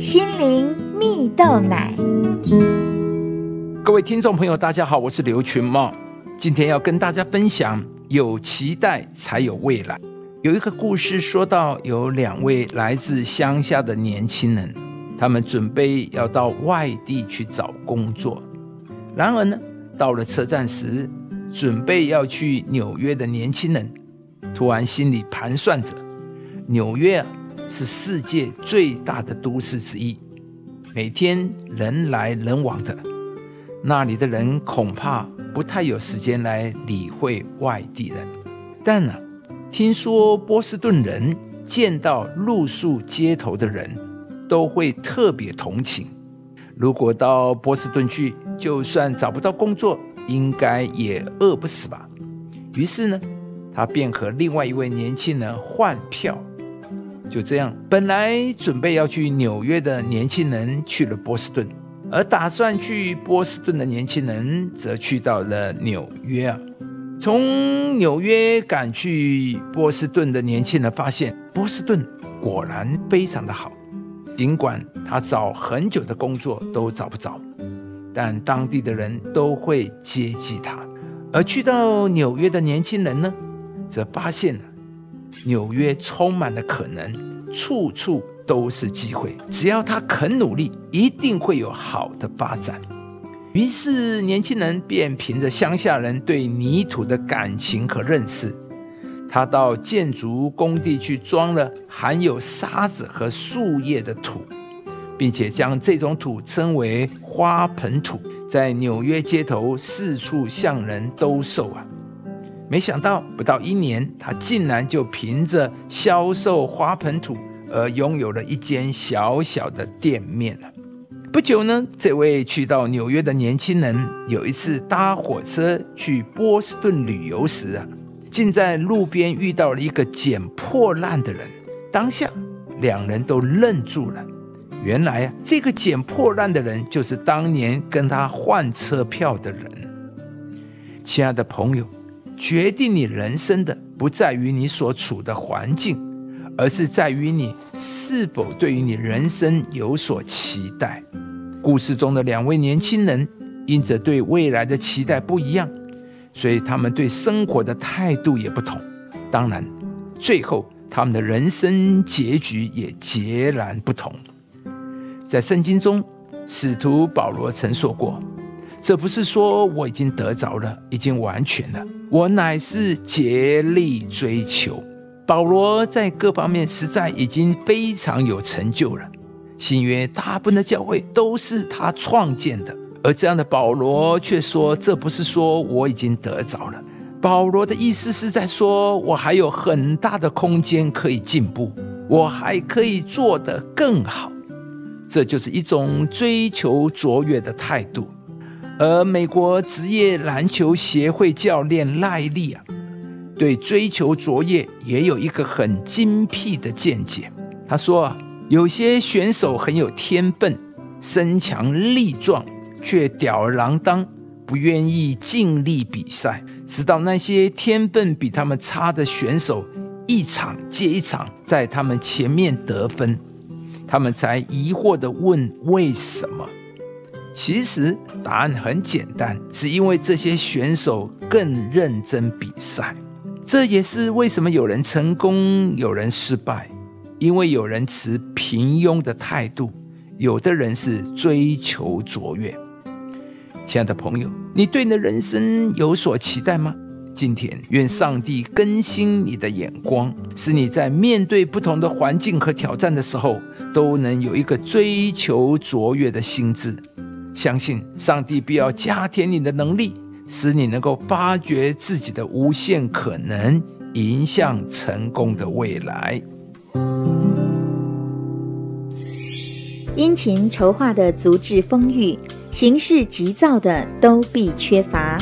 心灵蜜豆奶。各位听众朋友，大家好，我是刘群茂，今天要跟大家分享：有期待才有未来。有一个故事说到，有两位来自乡下的年轻人，他们准备要到外地去找工作。然而呢，到了车站时，准备要去纽约的年轻人，突然心里盘算着：纽约，是世界最大的都市之一，每天人来人往的，那里的人恐怕不太有时间来理会外地人。但呢，听说波士顿人见到露宿街头的人，都会特别同情。如果到波士顿去，就算找不到工作，应该也饿不死吧？于是呢，他便和另外一位年轻人换票。就这样，本来准备要去纽约的年轻人去了波士顿，而打算去波士顿的年轻人则去到了纽约啊。从纽约赶去波士顿的年轻人发现，波士顿果然非常的好，尽管他找很久的工作都找不着，但当地的人都会接济他。而去到纽约的年轻人呢，则发现了纽约充满了可能，处处都是机会，只要他肯努力，一定会有好的发展。于是，年轻人便凭着乡下人对泥土的感情和认识，他到建筑工地去装了含有沙子和树叶的土，并且将这种土称为花盆土，在纽约街头四处向人兜售啊。没想到不到一年，他竟然就凭着销售花盆土而拥有了一间小小的店面了。不久呢，这位去到纽约的年轻人有一次搭火车去波士顿旅游时啊，竟在路边遇到了一个捡破烂的人。当下两人都愣住了。原来啊，这个捡破烂的人就是当年跟他换车票的人。亲爱的朋友，决定你人生的不在于你所处的环境，而是在于你是否对于你人生有所期待。故事中的两位年轻人，因着对未来的期待不一样，所以他们对生活的态度也不同。当然，最后他们的人生结局也截然不同。在圣经中，使徒保罗曾说过：“这不是说我已经得着了，已经完全了，我乃是竭力追求。”保罗在各方面实在已经非常有成就了。新约大部分的教会都是他创建的，而这样的保罗却说：“这不是说我已经得着了。”保罗的意思是在说，我还有很大的空间可以进步，我还可以做得更好。这就是一种追求卓越的态度。而美国职业篮球协会教练赖利啊，对追求卓越也有一个很精辟的见解。他说。有些选手很有天分，身强力壮，却吊儿郎当，不愿意尽力比赛，直到那些天分比他们差的选手一场接一场在他们前面得分，他们才疑惑地问为什么。其实答案很简单，只因为这些选手更认真比赛。这也是为什么有人成功，有人失败。因为有人持平庸的态度，有的人是追求卓越。亲爱的朋友，你对你的人生有所期待吗？今天，愿上帝更新你的眼光，使你在面对不同的环境和挑战的时候，都能有一个追求卓越的心智。相信上帝必要加添你的能力，使你能够发掘自己的无限可能，迎向成功的未来。殷勤筹划的足智丰裕，行事急躁的都必缺乏。